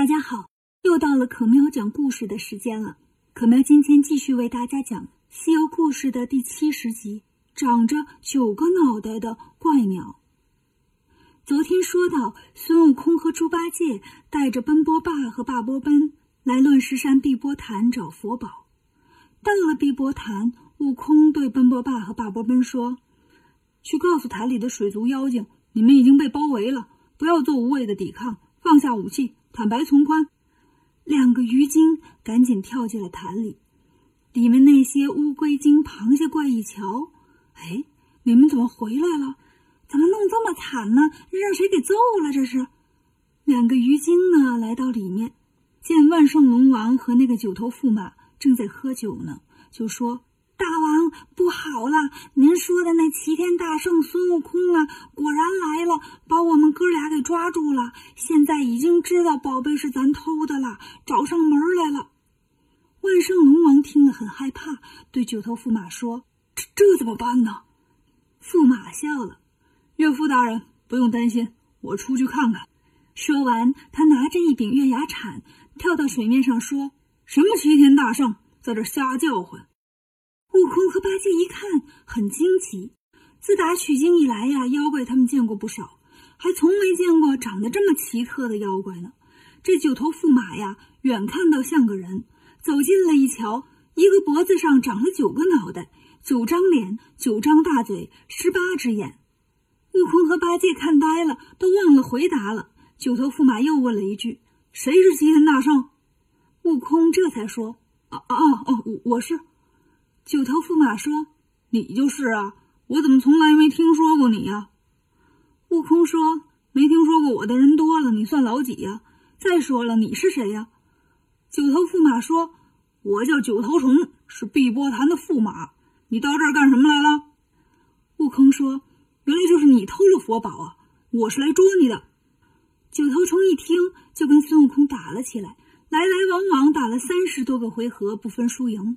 大家好，又到了可喵讲故事的时间了。可喵今天继续为大家讲《西游故事》的第七十集——长着九个脑袋的怪鸟。昨天说到，孙悟空和猪八戒带着奔波霸和霸波奔来乱石山碧波潭找佛宝。到了碧波潭，悟空对奔波霸和霸波奔说：“去告诉潭里的水族妖精，你们已经被包围了，不要做无谓的抵抗，放下武器。”坦白从宽，两个鱼精赶紧跳进了潭里。里面那些乌龟精、螃蟹怪一瞧，哎，你们怎么回来了？怎么弄这么惨呢？让谁给揍了？这是。两个鱼精呢，来到里面，见万圣龙王和那个九头驸马正在喝酒呢，就说。大王不好了！您说的那齐天大圣孙悟空啊，果然来了，把我们哥俩给抓住了。现在已经知道宝贝是咱偷的了，找上门来了。万圣龙王听了很害怕，对九头驸马说：“这这怎么办呢？”驸马笑了：“岳父大人不用担心，我出去看看。”说完，他拿着一柄月牙铲，跳到水面上说：“什么齐天大圣，在这瞎叫唤！”悟空和八戒一看，很惊奇。自打取经以来呀，妖怪他们见过不少，还从没见过长得这么奇特的妖怪呢。这九头驸马呀，远看到像个人，走近了一瞧，一个脖子上长了九个脑袋，九张脸，九张大嘴，十八只眼。悟空和八戒看呆了，都忘了回答了。九头驸马又问了一句：“谁是齐天大圣？”悟空这才说：“啊啊哦，我我是。”九头驸马说：“你就是啊，我怎么从来没听说过你呀？”悟空说：“没听说过我的人多了，你算老几呀？再说了，你是谁呀？”九头驸马说：“我叫九头虫，是碧波潭的驸马。你到这儿干什么来了？”悟空说：“原来就是你偷了佛宝啊！我是来捉你的。”九头虫一听，就跟孙悟空打了起来，来来往往打了三十多个回合，不分输赢。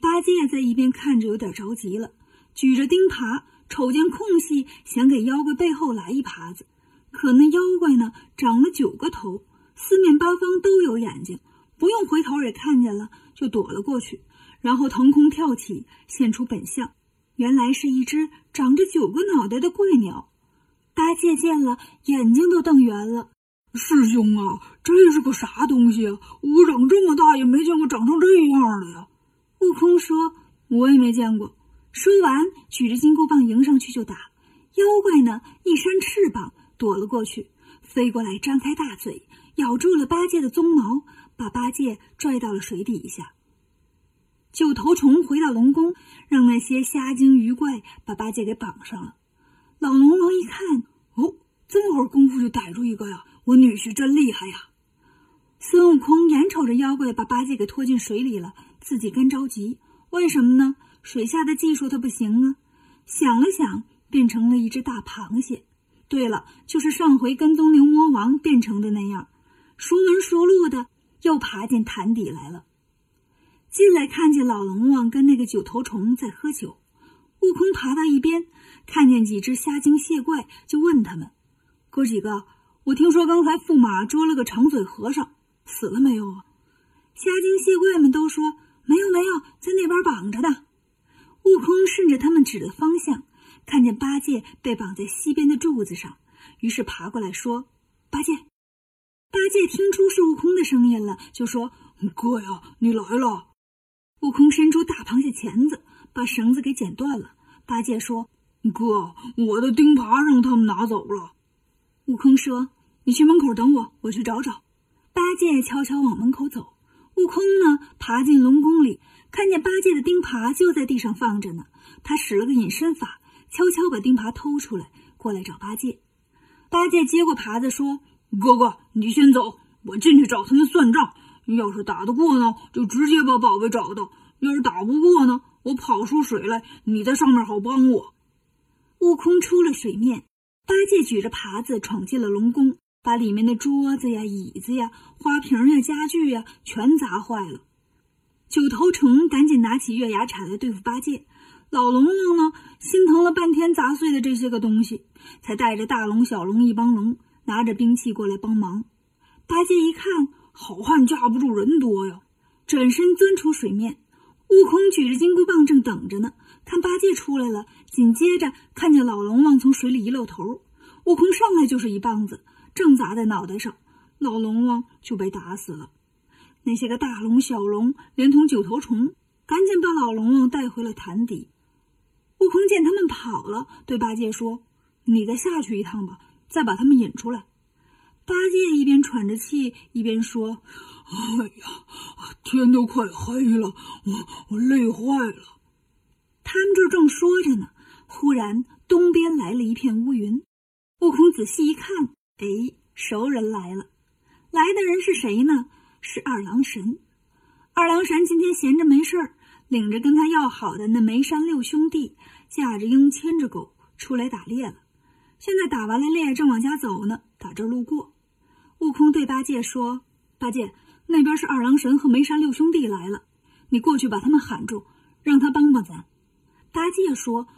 八戒在一边看着，有点着急了，举着钉耙，瞅见空隙，想给妖怪背后来一耙子。可那妖怪呢，长了九个头，四面八方都有眼睛，不用回头也看见了，就躲了过去。然后腾空跳起，现出本相，原来是一只长着九个脑袋的怪鸟。八戒见了，眼睛都瞪圆了：“师兄啊，这是个啥东西啊？我长这么大也没见过长成这样的呀！”悟空说：“我也没见过。”说完，举着金箍棒迎上去就打。妖怪呢，一扇翅膀躲了过去，飞过来张开大嘴，咬住了八戒的鬃毛，把八戒拽到了水底下。九头虫回到龙宫，让那些虾精鱼怪把八戒给绑上了。老龙王一看，哦，这么会儿功夫就逮住一个呀！我女婿真厉害呀！孙悟空眼瞅着妖怪把八戒给拖进水里了。自己干着急，为什么呢？水下的技术他不行啊。想了想，变成了一只大螃蟹。对了，就是上回跟踪牛魔王变成的那样，熟门熟路的又爬进潭底来了。进来看见老龙王跟那个九头虫在喝酒，悟空爬到一边，看见几只虾精蟹怪，就问他们：“哥几个，我听说刚才驸马捉了个长嘴和尚，死了没有啊？”虾精蟹怪们都说。没有没有，在那边绑着呢。悟空顺着他们指的方向，看见八戒被绑在西边的柱子上，于是爬过来说：“八戒。”八戒听出是悟空的声音了，就说：“哥呀，你来了。”悟空伸出大螃蟹钳子，把绳子给剪断了。八戒说：“哥，我的钉耙让他们拿走了。”悟空说：“你去门口等我，我去找找。”八戒悄悄往门口走。悟空呢，爬进龙宫里，看见八戒的钉耙就在地上放着呢。他使了个隐身法，悄悄把钉耙偷出来，过来找八戒。八戒接过耙子说：“哥哥，你先走，我进去找他们算账。要是打得过呢，就直接把宝贝找到；要是打不过呢，我跑出水来，你在上面好帮我。”悟空出了水面，八戒举着耙子闯进了龙宫。把里面的桌子呀、椅子呀、花瓶呀、家具呀全砸坏了。九头虫赶紧拿起月牙铲来对付八戒。老龙王呢，心疼了半天砸碎的这些个东西，才带着大龙、小龙一帮龙，拿着兵器过来帮忙。八戒一看，好汉架不住人多呀，转身钻出水面。悟空举着金箍棒正等着呢，看八戒出来了，紧接着看见老龙王从水里一露头，悟空上来就是一棒子，正砸在脑袋上，老龙王就被打死了。那些个大龙、小龙，连同九头虫，赶紧把老龙王带回了潭底。悟空见他们跑了，对八戒说：“你再下去一趟吧，再把他们引出来。”八戒一边喘着气，一边说：“哎呀，天都快黑了，我我累坏了。”他们这正说着呢，忽然东边来了一片乌云。悟空仔细一看，哎，熟人来了。来的人是谁呢？是二郎神，二郎神今天闲着没事儿，领着跟他要好的那眉山六兄弟，驾着鹰，牵着狗出来打猎了。现在打完了猎，正往家走呢，打这路过。悟空对八戒说：“八戒，那边是二郎神和眉山六兄弟来了，你过去把他们喊住，让他帮帮咱。”八戒说：“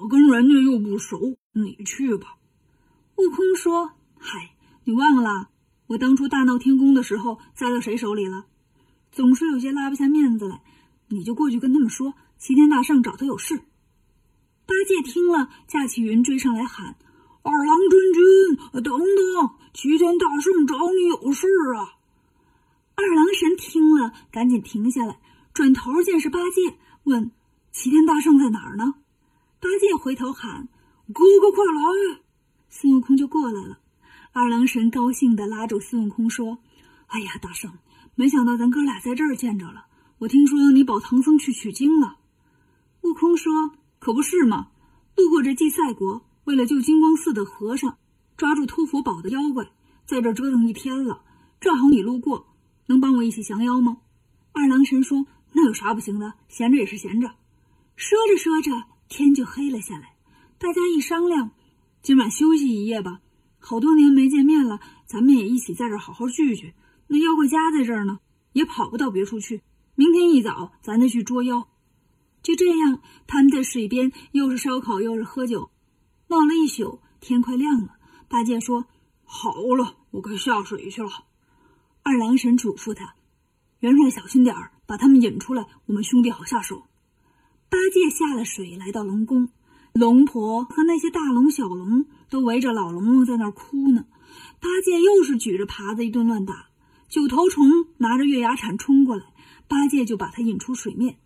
我跟人家又不熟，你去吧。”悟空说：“嗨，你忘了？”我当初大闹天宫的时候栽到谁手里了？总是有些拉不下面子来，你就过去跟他们说，齐天大圣找他有事。八戒听了，架起云追上来喊：“二郎真君，等等，齐天大圣找你有事啊！”二郎神听了，赶紧停下来，转头见是八戒，问：“齐天大圣在哪儿呢？”八戒回头喊：“哥哥快来！”孙悟空就过来了。二郎神高兴地拉住孙悟空说：“哎呀，大圣，没想到咱哥俩在这儿见着了。我听说你保唐僧去取经了。”悟空说：“可不是嘛，路过这祭赛国，为了救金光寺的和尚，抓住托佛宝的妖怪，在这折腾一天了。正好你路过，能帮我一起降妖吗？”二郎神说：“那有啥不行的？闲着也是闲着。”说着说着，天就黑了下来。大家一商量，今晚休息一夜吧。好多年没见面了，咱们也一起在这儿好好聚聚。那妖怪家在这儿呢，也跑不到别处去。明天一早，咱再去捉妖。就这样，他们在水边又是烧烤又是喝酒，闹了一宿。天快亮了，八戒说：“好了，我该下水去了。”二郎神嘱咐他：“元帅小心点儿，把他们引出来，我们兄弟好下手。”八戒下了水，来到龙宫。龙婆和那些大龙、小龙都围着老龙王在那儿哭呢。八戒又是举着耙子一顿乱打，九头虫拿着月牙铲冲过来，八戒就把他引出水面。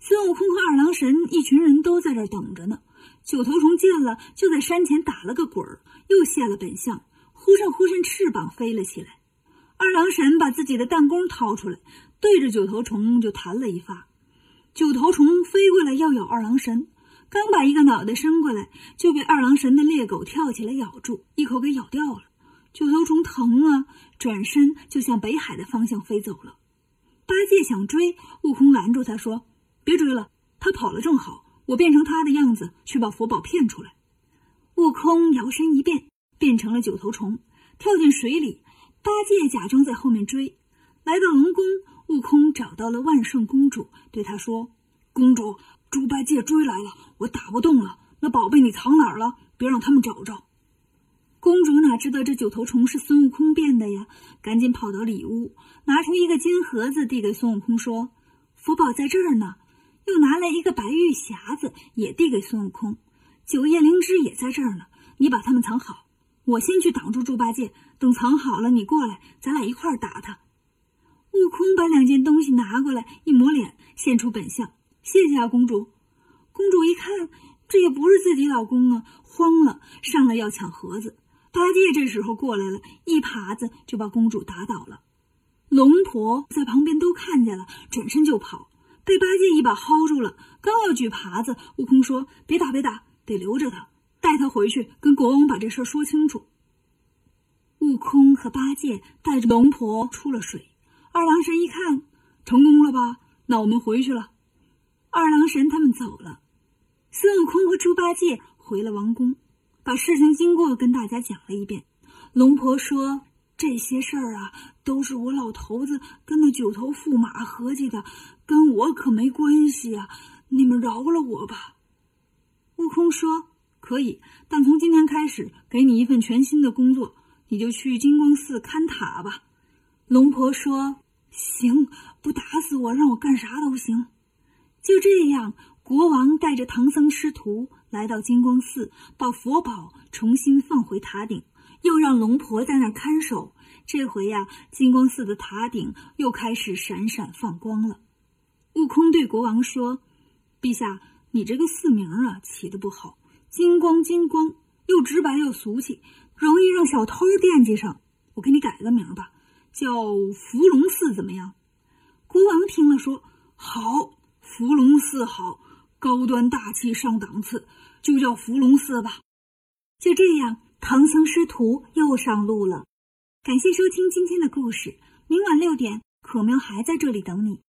孙悟空和二郎神一群人都在这等着呢。九头虫见了，就在山前打了个滚儿，又现了本相，忽扇忽扇翅膀飞了起来。二郎神把自己的弹弓掏出来，对着九头虫就弹了一发，九头虫飞过来要咬二郎神。刚把一个脑袋伸过来，就被二郎神的猎狗跳起来咬住，一口给咬掉了。九头虫疼啊，转身就向北海的方向飞走了。八戒想追，悟空拦住他说：“别追了，他跑了正好，我变成他的样子去把佛宝骗出来。”悟空摇身一变，变成了九头虫，跳进水里。八戒假装在后面追，来到龙宫，悟空找到了万圣公主，对她说：“公主。”猪八戒追来了，我打不动了。那宝贝你藏哪儿了？别让他们找着。公主哪知道这九头虫是孙悟空变的呀？赶紧跑到里屋，拿出一个金盒子递给孙悟空，说：“佛宝在这儿呢。”又拿来一个白玉匣子，也递给孙悟空。九叶灵芝也在这儿呢，你把它们藏好。我先去挡住猪八戒，等藏好了，你过来，咱俩一块儿打他。悟空把两件东西拿过来，一抹脸，现出本相。谢谢啊，公主。公主一看，这也不是自己老公啊，慌了，上来要抢盒子。八戒这时候过来了，一耙子就把公主打倒了。龙婆在旁边都看见了，转身就跑，被八戒一把薅住了。刚要举耙子，悟空说：“别打，别打，得留着他，带他回去跟国王把这事说清楚。”悟空和八戒带着龙婆出了水。二郎神一看，成功了吧？那我们回去了。二郎神他们走了，孙悟空和猪八戒回了王宫，把事情经过跟大家讲了一遍。龙婆说：“这些事儿啊，都是我老头子跟那九头驸马合计的，跟我可没关系啊！你们饶了我吧。”悟空说：“可以，但从今天开始，给你一份全新的工作，你就去金光寺看塔吧。”龙婆说：“行，不打死我，让我干啥都行。”就这样，国王带着唐僧师徒来到金光寺，把佛宝重新放回塔顶，又让龙婆在那儿看守。这回呀，金光寺的塔顶又开始闪闪放光了。悟空对国王说：“陛下，你这个寺名啊起的不好，金光金光，又直白又俗气，容易让小偷惦记上。我给你改个名吧，叫伏龙寺，怎么样？”国王听了说：“好。”伏龙寺好，高端大气上档次，就叫伏龙寺吧。就这样，唐僧师徒又上路了。感谢收听今天的故事，明晚六点，可喵还在这里等你。